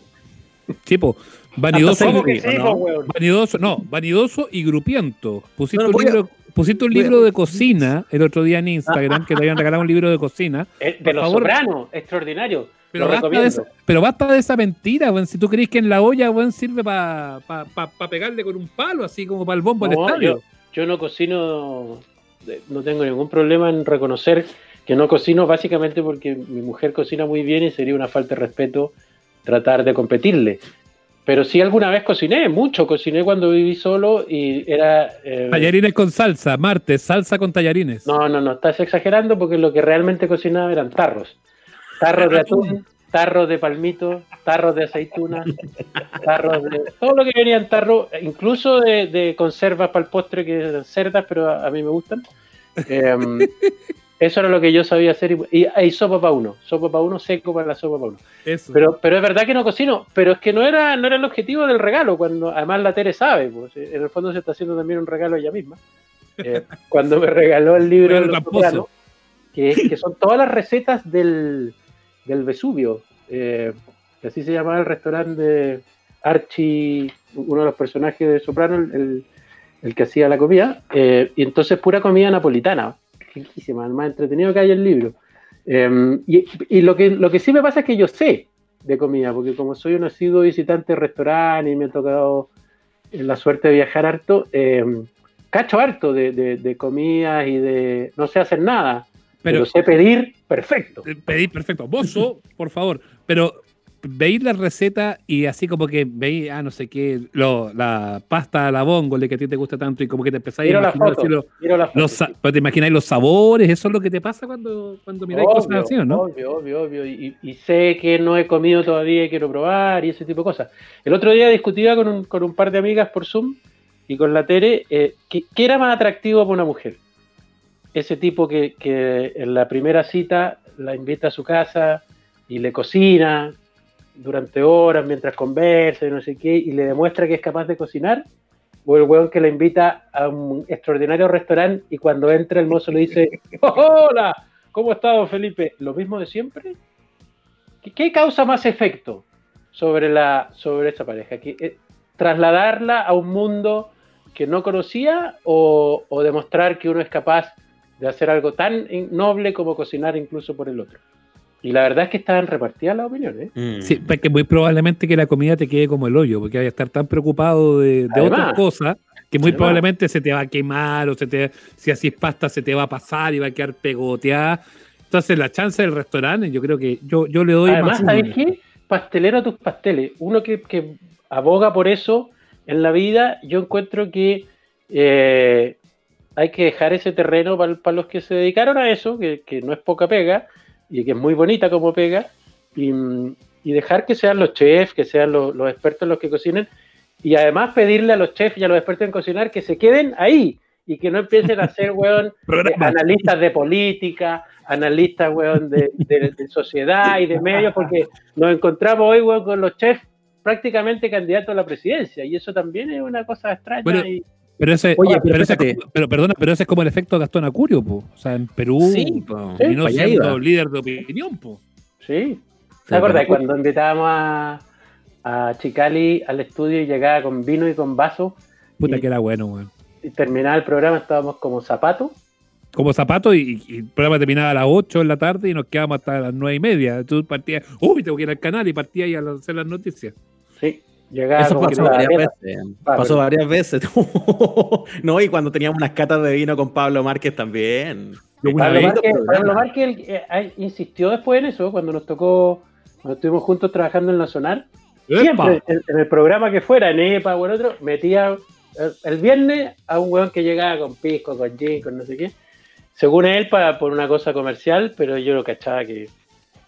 Sí, po. Vanidoso, Hasta ¿Cómo que Sí, sí, ¿no? vanidoso, no, vanidoso y grupiento. Pusiste, No, no, un, libro, pusiste un libro de cocina el otro día en Instagram, que te habían regalado un libro de cocina. Eh, Por De los favor. sopranos, extraordinario. Pero basta, de esa, pero basta de esa mentira, weón. Si tú crees que en la olla, weón, sirve para pa, pa- pa pegarle con un palo, así como para el bombo del No, estadio. yo, yo no cocino, eh, no tengo ningún problema en reconocer que no cocino básicamente porque mi mujer cocina muy bien y sería una falta de respeto tratar de competirle. Pero sí alguna vez cociné, mucho cociné cuando viví solo y era... eh, Tallarines con salsa, martes, salsa con tallarines. no, no, no, estás exagerando porque lo que realmente cocinaba eran tarros. Tarros de atún, tarros de palmito, tarros de aceituna, tarros de... Todo lo que venía en tarro, incluso de, de conservas para el postre que eran cerdas, pero a, a mí me gustan. Em, eso era lo que yo sabía hacer. Y, hay sopa para uno, sopa para uno, seco para la sopa para uno. Eso. Pero, pero es verdad que no cocino, pero es que no era, no era el objetivo del regalo, cuando además la Tere sabe, pues, en el fondo se está haciendo también un regalo ella misma. Eh, [LAUGHS] cuando me regaló el libro de Regalo los tramposo. sopranos, que, son todas las recetas del, del Vesubio, eh, que así se llamaba el restaurante de Archie, uno de los personajes de Soprano, el, el- el que hacía la comida, eh, y entonces pura comida napolitana, riquísima, el más entretenido que hay el libro. Eh, y y lo, que, lo que sí me pasa es que yo sé de comida, porque como soy un asiduo visitante de restaurante y me ha tocado eh, la suerte de viajar harto, eh, cacho harto de, de, de comidas y de... No sé hacer nada, pero, pero sé pedir perfecto. eh, pedí perfecto. Bozo, por favor. Pero veis la receta y así como que veis, ah, no sé qué, lo, la pasta a la bongole que a ti te gusta tanto y como que te empezáis a imaginar foto, así lo- miro la foto, los, sí. pero te imagináis los sabores, eso es lo que te pasa cuando, cuando miráis Obvio, cosas así, ¿o ¿no? Obvio, obvio, obvio. Y, y sé que no he comido todavía y quiero probar y ese tipo de cosas. El otro día discutía con un, con un par de amigas por Zoom y con la Tere, eh, ¿qué, qué era más atractivo para una mujer? Ese tipo que, que en la primera cita la invita a su casa y le cocina durante horas mientras conversa y no sé qué, y le demuestra que es capaz de cocinar, o el weón que la invita a un extraordinario restaurante y cuando entra el mozo le dice, "Oh, [LAUGHS] hola, ¿cómo está don Felipe? ¿Lo mismo de siempre? ¿Qué, qué causa más efecto sobre, la, sobre esa pareja? ¿Que, eh, ¿Trasladarla a un mundo que no conocía o, o demostrar que uno es capaz de hacer algo tan noble como cocinar incluso por el otro? Y la verdad es que estaban repartidas las opiniones. ¿eh? Mm. Sí, porque muy probablemente que la comida te quede como el hoyo, porque vaya a estar tan preocupado de, de Además. otras cosas que muy Además. probablemente se te va a quemar o se te, si así es pasta se te va a pasar y va a quedar pegoteada. Entonces la chance del restaurante, yo creo que yo, yo le doy Además, más. ¿sabes qué? pastelero a tus pasteles. Uno que, que aboga por eso en la vida, yo encuentro que eh, hay que dejar ese terreno para los que se dedicaron a eso, que, que, no es poca pega y que es muy bonita como pega, y, y dejar que sean los chefs, que sean los, los, expertos los que cocinen, y además pedirle a los chefs y a los expertos en cocinar que se queden ahí y que no empiecen a ser, [LAUGHS] weón, eh, analistas de política, analistas, weón, de, de, de, sociedad y de medios, porque nos encontramos hoy, weón, con los chefs prácticamente candidatos a la presidencia, y eso también es una cosa extraña. Bueno, y, pero ese, Oye, pero, pero ese, fíjate. pero perdona, pero ese es como el efecto Gastón Acurio, po. O sea, en Perú, Sí, po. y no siendo iba. líder de opinión, po. Sí. ¿Te acuerdas cuando invitábamos a, a Chicali al estudio y llegaba con vino y con vaso Puta Y- que era bueno, weón. y terminaba el programa estábamos como zapatos? Como zapato y, y el programa terminaba a las 8 de la tarde y nos quedábamos hasta las 9 y media. Tú partías, uy, tengo que ir al canal y partías ahí a hacer las noticias. Sí. Llegaba Eso pasó la varias veces. Ah, pasó varias veces. [LAUGHS] no, y cuando teníamos unas catas de vino con Pablo Márquez también. Pablo Márquez. Pablo eh, eh, insistió después en eso, cuando nos tocó, cuando estuvimos juntos trabajando en la Sonar. Siempre, en, en el programa que fuera, en EPA o en otro, metía el, el viernes a un weón que llegaba con pisco, con gin, con no sé qué. Según él, para, por una cosa comercial, pero yo lo cachaba que,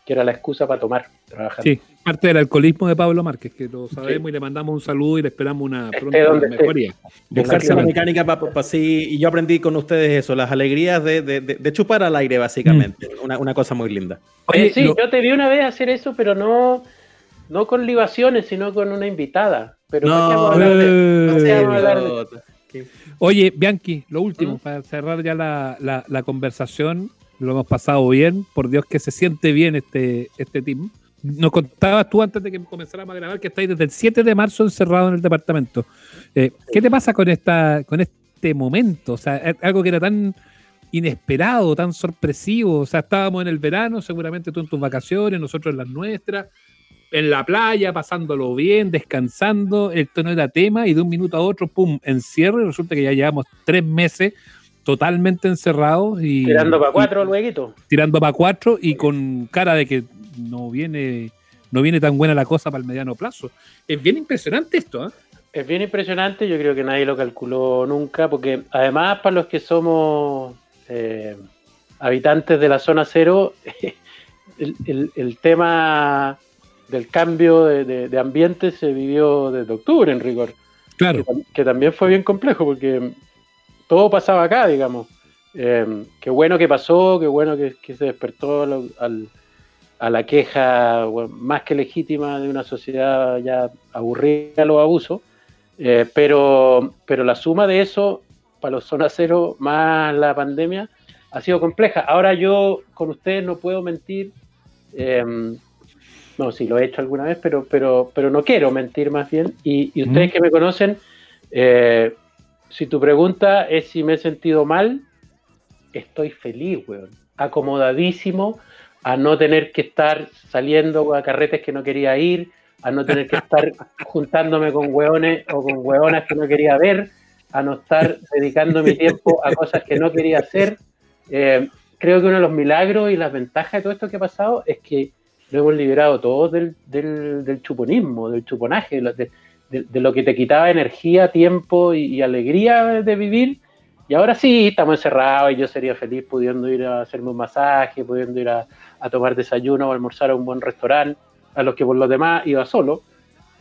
que era la excusa para tomar, trabajando. Sí, parte del alcoholismo de Pablo Márquez, que lo sabemos y le mandamos un saludo y le esperamos una Esté pronta mejoría. Buscarse la mecánica para sí. Y yo aprendí con ustedes eso, las alegrías de, de- de- de chupar al aire, básicamente. Una, una cosa muy linda. Oye, sí, lo- yo te vi una vez hacer eso, pero no, no con libaciones, sino con una invitada. Pero no, No, vamos a hablar de- eh, Oye, Bianchi, lo último, ¿Mm? para cerrar ya la, la- la conversación, lo hemos pasado bien, por Dios que se siente bien este, este team. Nos contabas tú antes de que comenzáramos a grabar que estáis desde el 7 de marzo encerrado en el departamento. Eh, ¿Qué te pasa con, esta, con este momento? O sea, algo que era tan inesperado, tan sorpresivo. O sea, estábamos en el verano, seguramente tú en tus vacaciones, nosotros en las nuestras, en la playa, pasándolo bien, descansando, esto no era tema, y de un minuto a otro, pum, encierro, y resulta que ya llevamos tres meses totalmente encerrados y Tirando para cuatro, luego. tirando para cuatro y con cara de que no viene no viene tan buena la cosa para el mediano plazo. Es bien impresionante esto, ¿eh? Es bien impresionante, yo creo que nadie lo calculó nunca, porque además para los que somos eh, habitantes de la zona cero, [LAUGHS] el, el- el tema del cambio de, de- de ambiente se vivió desde octubre en rigor, Claro. que también fue bien complejo, porque todo pasaba acá, digamos. Eh, qué bueno que pasó, qué bueno que, que se despertó al- al- a la queja más que legítima de una sociedad ya aburrida a los abusos. Eh, pero, pero la suma de eso, para los zona cero más la pandemia, ha sido compleja. Ahora yo con ustedes no puedo mentir. eh, no, sí, lo he hecho alguna vez, pero, pero, pero no quiero mentir más bien. Y, y ustedes Mm. que me conocen, eh, si tu pregunta es si me he sentido mal, estoy feliz, weón. Acomodadísimo a no tener que estar saliendo a carretes que no quería ir, a no tener que estar [LAUGHS] juntándome con hueones o con hueonas que no quería ver, a no estar dedicando mi tiempo a cosas que no quería hacer. Eh, creo que uno de los milagros y las ventajas de todo esto que ha pasado es que lo hemos liberado todos del, del, del chuponismo, del chuponaje, de, de- lo que te quitaba energía, tiempo y, y alegría de vivir. Y ahora sí, estamos encerrados y yo sería feliz pudiendo ir a hacerme un masaje, pudiendo ir a, a tomar desayuno o almorzar a un buen restaurante, a los que por los demás iba solo.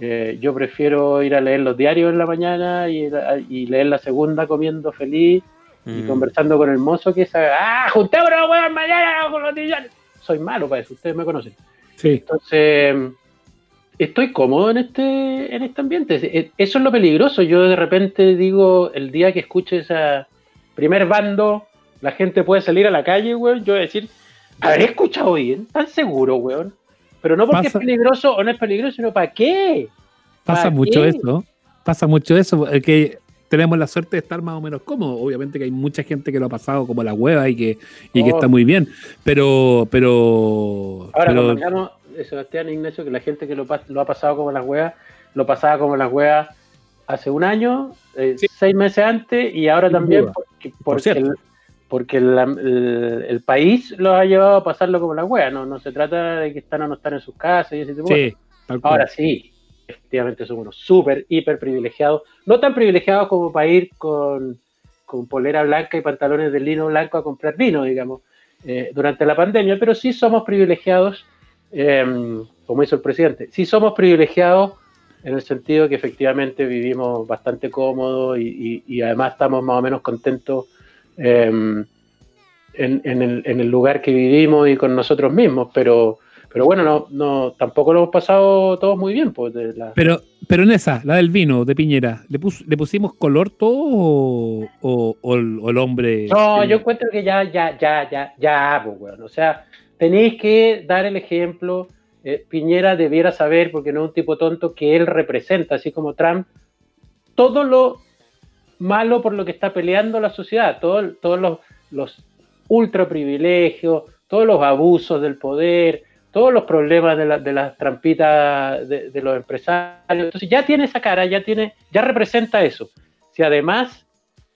Eh, yo prefiero ir a leer los diarios en la mañana y, y leer la segunda comiendo feliz y Mm. conversando con el mozo que es, ah, juntémonos, weón, mañana con los niños. Soy malo para eso, ustedes me conocen. Sí. Entonces, estoy cómodo en este, en este ambiente. Eso es lo peligroso. Yo de repente digo, el día que escuche ese primer bando, la gente puede salir a la calle, weón. Yo voy a decir, habré escuchado bien, tan seguro, weón. Pero no porque Pasa- es peligroso o no es peligroso, sino para qué. Pasa ¿Para mucho eso. Pasa mucho eso. Es que tenemos la suerte de estar más o menos cómodos. Obviamente que hay mucha gente que lo ha pasado como la hueva y que, y que Oh. está muy bien. Pero, pero, Ahora, pero eh, Sebastián e Ignacio, que la gente que lo, ha pasado como las weas, lo pasaba como las weas hace un año, eh, Sí. seis meses antes, y ahora Sin también duda. porque, Por porque, el, porque la- el, el país los ha llevado a pasarlo como las weas. No, no se trata de que están o no están en sus casas y ese tipo de sí, cosas. Ahora sí, efectivamente somos unos súper, hiper privilegiados. No tan privilegiados como para ir con, con polera blanca y pantalones de lino blanco a comprar vino, digamos, eh, durante la pandemia, pero sí somos privilegiados, eh, como hizo el presidente, sí somos privilegiados en el sentido que efectivamente vivimos bastante cómodos y, y- y además estamos más o menos contentos eh, en, en el, en el lugar que vivimos y con nosotros mismos, pero, pero bueno, no, no, tampoco lo hemos pasado todos muy bien. Pues, de la- Pero, pero en esa, la del vino de Piñera, ¿le, pus- le pusimos color todo o, o- o el, o el hombre? No, yo encuentro que ya, ya, ya, ya, ya, pues, weón. O sea, tenéis que dar el ejemplo. Eh, Piñera debiera saber, porque no es un tipo tonto, que él representa, así como Trump, todo lo malo por lo que está peleando la sociedad, todo- todos los, los ultra privilegios, todos los abusos del poder, todos los problemas de, la- de las trampitas de, de los empresarios. Entonces ya tiene esa cara, ya tiene, ya representa eso. Si además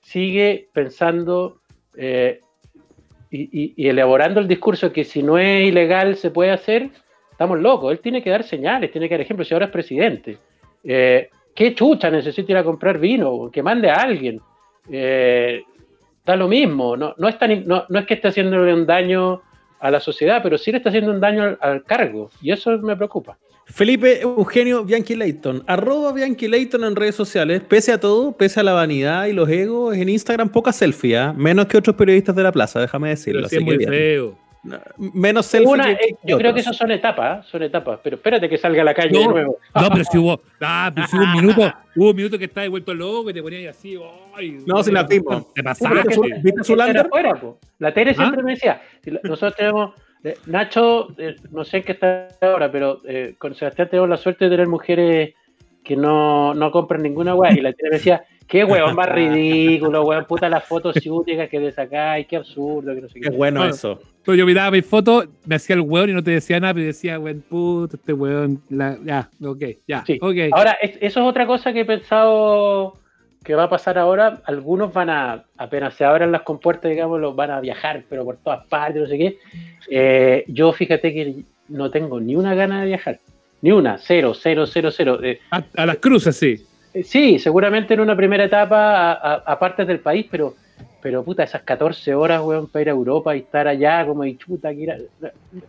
sigue pensando eh, y, y- y elaborando el discurso que si no es ilegal se puede hacer, estamos locos. Él tiene que dar señales, tiene que dar ejemplos. Si ahora es presidente, eh, ¿qué chucha necesita ir a comprar vino? Que mande a alguien. Eh, da lo mismo. No, no, es tan- no, no es que esté haciéndole un daño a la sociedad, pero sí le está haciendo un daño al, al cargo. Y eso me preocupa. Felipe Eugenio Bianchi Leighton, arroba Bianchi Leighton en redes sociales, pese a todo, pese a la vanidad y los egos, en Instagram poca selfie, ¿ah? menos que otros periodistas de la plaza, déjame decirlo. Pero sí así es que muy bien. feo. No, Menos selfie. Una, que- eh, yo creo que eso son etapas, ¿eh? son etapas. Pero espérate que salga a la calle de No, nuevo. no, pero si hubo, [LAUGHS] ah, pero si hubo un minuto, hubo un minuto que estaba vuelto loco y te ponías así, ay, No, si la vimos. Te su- ¿Viste su afuera. La Tere ¿Ah? siempre me decía, nosotros tenemos, eh, Nacho, eh, no sé en qué está ahora, pero eh, con Sebastián tenemos la suerte de tener mujeres que no, no compran ninguna weá. Y la Tere me decía, qué weón más [LAUGHS] ridículo, weón, puta las fotos ciúticas que le sacáis, qué absurdo, que no sé qué. Qué bueno Bueno. eso. Yo miraba mis fotos, me hacía el weón y no te decía nada, pero decía, weón, puto, este weón, la- ya, ok, ya, Sí. ok. Ahora, es- eso es otra cosa que he pensado que va a pasar ahora. Algunos van a, apenas se abran las compuertas, digamos, los van a viajar, pero por todas partes, no sé qué. Eh, yo fíjate que no tengo ni una gana de viajar. Ni una, cero, cero, cero, cero. Eh, A, a las cruces, sí. Eh, sí, seguramente en una primera etapa a, a- a partes del país, pero, pero puta, esas 14 horas, weón, para ir a Europa y estar allá como y chuta, que ir a-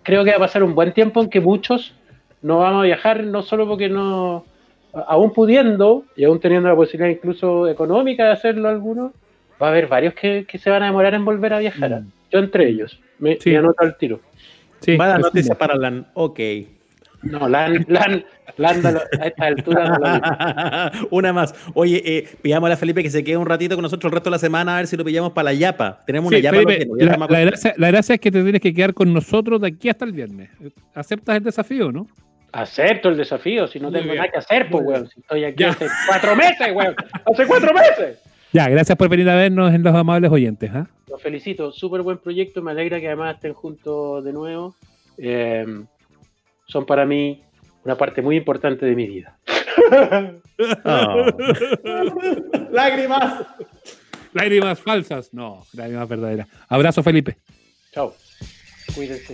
creo que va a pasar un buen tiempo en que muchos no vamos a viajar, no solo porque no, aún pudiendo y aún teniendo la posibilidad incluso económica de hacerlo algunos, va a haber varios que, que se van a demorar en volver a viajar. Mm. Yo entre ellos, me, Sí. me anoto al tiro. sí Mala noticia sí. para Lan. Ok. No, Lan, Lan, lo- a esta altura no. [LAUGHS] Una más. Oye, eh, pillamos a Felipe que se quede un ratito con nosotros el resto de la semana a ver si lo pillamos para la yapa. Tenemos una Sí, yapa. Felipe, la, gracia, la gracia es que te tienes que quedar con nosotros de aquí hasta el viernes. ¿Aceptas el desafío, no? Acepto el desafío, si no Muy tengo bien. nada que hacer, pues, weón. Si estoy aquí Ya. hace cuatro meses, weón. Hace cuatro meses. Ya, gracias por venir a vernos en los amables oyentes. ¿ah? Los felicito, súper buen proyecto, me alegra que además estén juntos de nuevo. Eh, son para mí una parte muy importante de mi vida. Oh. [LAUGHS] Lágrimas. Lágrimas falsas. No, lágrimas verdaderas. Abrazo, Felipe. Chao. Cuídense.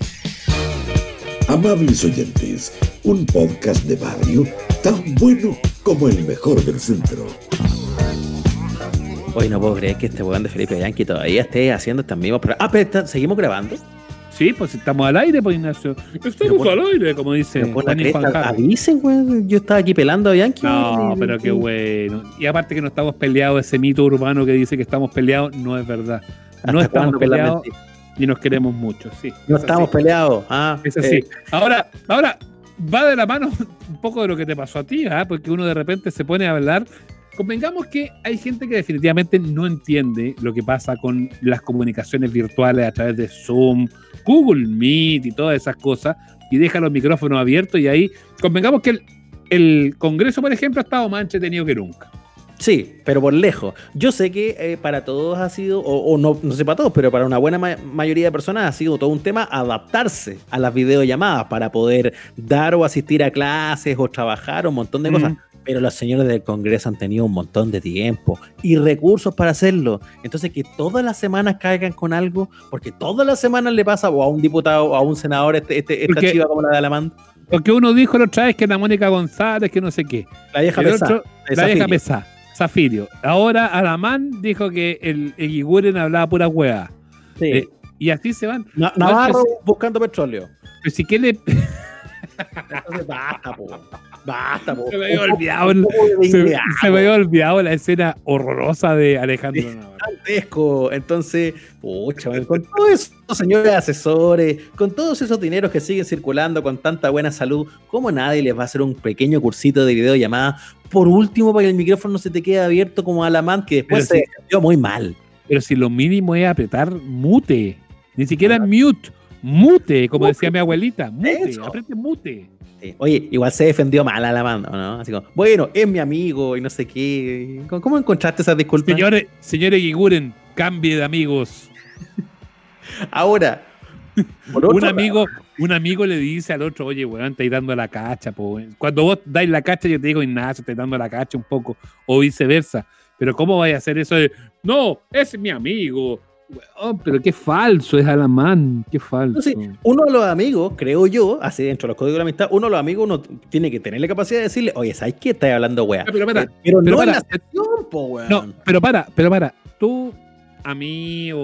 Amables oyentes, un podcast de barrio tan bueno como el mejor del centro. Hoy no puedo creer que este weón de Felipe Yankee todavía esté haciendo estas mismas Ah, pero está- seguimos grabando. Sí, pues estamos al aire, pues Ignacio. Estamos por- al aire, como dice Juan y Juan avisen, weón. Yo estaba aquí pelando a Yankee. No, pero qué bueno. Y aparte que no estamos peleados, ese mito urbano que dice que estamos peleados, no es verdad. No ¿Hasta estamos peleados y nos queremos mucho, sí. No Es estamos así. peleados. Ah, Es así. eh, Ahora, ahora va de la mano [LAUGHS] un poco de lo que te pasó a ti, ¿ah? porque uno de repente se pone a hablar. Convengamos que hay gente que definitivamente no entiende lo que pasa con las comunicaciones virtuales a través de Zoom, Google Meet y todas esas cosas, y deja los micrófonos abiertos y ahí, convengamos que el, el Congreso, por ejemplo, ha estado más entretenido que nunca. Sí, pero por lejos. Yo sé que eh, para todos ha sido, o, o no, no sé para todos, pero para una buena ma- mayoría de personas ha sido todo un tema adaptarse a las videollamadas para poder dar o asistir a clases o trabajar, un montón de Mm. cosas. Pero los señores del Congreso han tenido un montón de tiempo y recursos para hacerlo. Entonces, que todas las semanas caigan con algo, porque todas las semanas le pasa o a un diputado o a un senador este, este- esta Porque- chiva como la de Alamán. Porque uno dijo la otra vez que la Mónica González, que no sé qué. La vieja pesada. la vieja pesada. Zafirio. Ahora Alamán dijo que el Eguiguren hablaba pura hueá. Sí. Eh, y así se van. Na- Navarro buscando petróleo. Pero si que le. [LAUGHS] Entonces, basta, po. Basta, po. Se me había olvidado, Se, me había olvidado la escena horrorosa de Alejandro Navarro. gigantesco. Entonces, pucha, man, con todos esos señores asesores, con todos esos dineros que siguen circulando con tanta buena salud, ¿cómo nadie les va a hacer un pequeño cursito de videollamada? Por último, para que el micrófono no se te quede abierto como Alamán, que después Pero se defendió muy mal. Pero si lo mínimo es apretar mute. Ni siquiera mute. Mute, como decía mi abuelita. Mute. Eso. Apriete mute. Sí. Oye, igual se defendió mal Alamán, ¿o ¿no? Así como, bueno, es mi amigo y no sé qué. ¿Cómo, encontraste esas disculpas? Señores, señores Giguren, cambie de amigos. [LAUGHS] Ahora, por otro un amigo, un amigo le dice al otro, oye, weón, estáis dando la cacha, po, weón". Cuando vos dais la cacha, yo te digo, Ignacio, estáis dando la cacha un poco, o viceversa. Pero ¿cómo vais a hacer eso de, no, es mi amigo? Weón, pero qué falso es Alamán, qué falso. Uno de los amigos, creo yo, así dentro de los códigos de la amistad, uno de los amigos uno tiene que tener la capacidad de decirle, oye, ¿sabes qué? Estás hablando, weá. Ah, pero para, Eh, pero, pero no en la po. No, pero para, pero para. Tú, a mí o,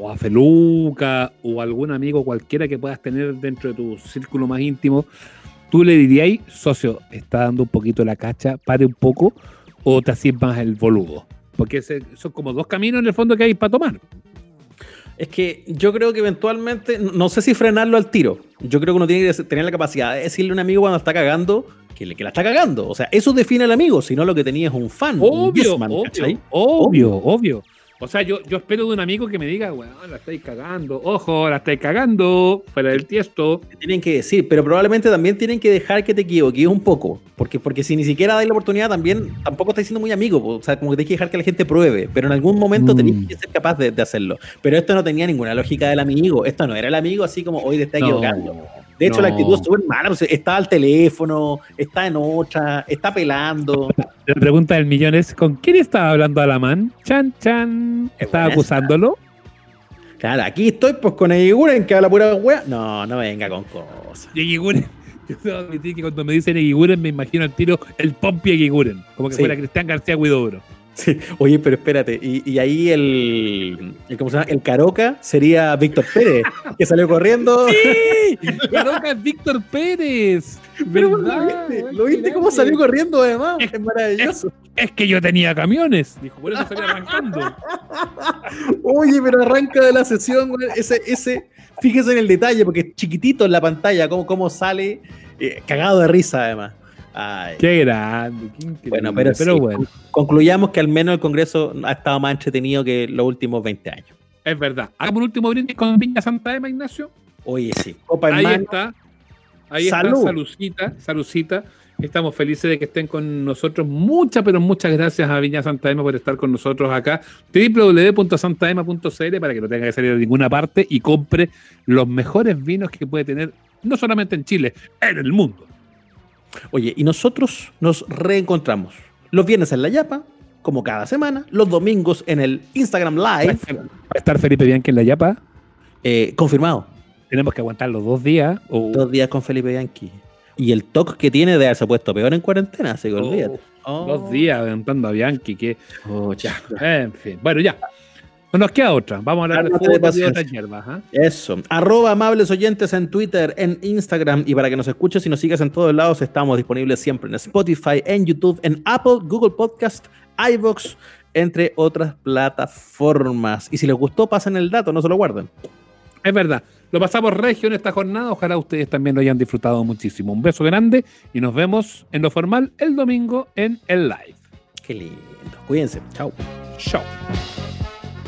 o a Feluca o algún amigo cualquiera que puedas tener dentro de tu círculo más íntimo, tú le dirías, socio, está dando un poquito la cacha, pare un poco, o te más el boludo. Porque ese- son como dos caminos en el fondo que hay para tomar. Es que yo creo que eventualmente, no- sé si frenarlo al tiro. Yo creo que uno tiene que tener la capacidad de decirle a un amigo cuando está cagando que, le- que la está cagando. O sea, eso define al amigo, si no lo que tenía es un fan. un Obvio, yes man, obvio, ¿cachai? obvio, obvio. O sea, yo, yo espero de un amigo que me diga, weón, la estáis cagando, ojo, la estáis cagando, fuera del tiesto. Te tienen que decir, pero probablemente también tienen que dejar que te equivoques un poco. Porque, porque si ni siquiera dais la oportunidad, también tampoco estáis siendo muy amigo. O sea, como que tienes que dejar que la gente pruebe. Pero en algún momento Mm. tenéis que ser capaz de, de hacerlo. Pero esto no tenía ninguna lógica del amigo. Esto no era el amigo así como hoy te está equivocando. De hecho, la actitud es súper mala. pues, está al teléfono, está en otra, está pelando. La pregunta del millón es: ¿con quién estaba hablando Alamán? Chan, chan. ¿Estaba acusándolo? Claro, aquí estoy pues con el Iguren que habla pura wea. No, no venga con cosas. Y Eguiguren. [LAUGHS] Yo debo admitir que cuando me dicen Eguiguren me imagino al tiro el Pompi Eguiguren. Como que Sí. fuera Cristian García Huidobro. [LAUGHS] Sí. Oye, pero espérate, y, y ahí el, el, ¿cómo se llama? El Caroca sería Víctor Pérez, que salió corriendo. [LAUGHS] ¡Sí! [LAUGHS] Caroca es Víctor Pérez. Pero ¿lo viste? ¿Lo viste cómo salió corriendo además? Es maravilloso. Es que yo tenía camiones. Dijo, por eso salí arrancando. Oye, pero arranca de la sesión, güey, ese, ese, fíjese en el detalle, porque es chiquitito en la pantalla, cómo, cómo sale, eh, cagado de risa además. Ay. Qué grande. qué increíble. Bueno, pero, sí, bueno, con- concluyamos que al menos el Congreso ha estado más entretenido que los últimos 20 años. es verdad. Hagamos un último brindis con Viña Santa Ema, Ignacio. Oye, sí. Copa Ahí está. Ahí Salud. está, salucita, salucita. Estamos felices de que estén con nosotros. Muchas, pero muchas gracias a Viña Santa Ema por estar con nosotros acá. www.santaema.cl para que no tenga que salir de ninguna parte y compre los mejores vinos que puede tener, no solamente en Chile, en el mundo. Oye, y nosotros nos reencontramos los viernes en La Yapa, como cada semana, los domingos en el Instagram Live, va a estar Felipe Bianchi en la Yapa. eh, confirmado. Tenemos que aguantar los dos días. o- Dos días con Felipe Bianchi. Y el toque que tiene de haberse puesto peor en cuarentena, así que Oh, olvídate. Dos días aguantando a Bianchi. Que, Oh, ya. en fin. Bueno, ya. No nos queda otra. Vamos a hablar de Ármate de de paciencia. otras hierbas. ¿ah? Eso. Arroba amables oyentes en Twitter, en Instagram. Y para que nos escuches y nos sigas en todos lados, estamos disponibles siempre en Spotify, en YouTube, en Apple, Google Podcast, iVoox, entre otras plataformas. Y si les gustó, pasen el dato, no se lo guarden. Es verdad. Lo pasamos regio en esta jornada. Ojalá ustedes también lo hayan disfrutado muchísimo. Un beso grande y nos vemos en lo formal el domingo en el live. Qué lindo. Cuídense. Chao. Chao.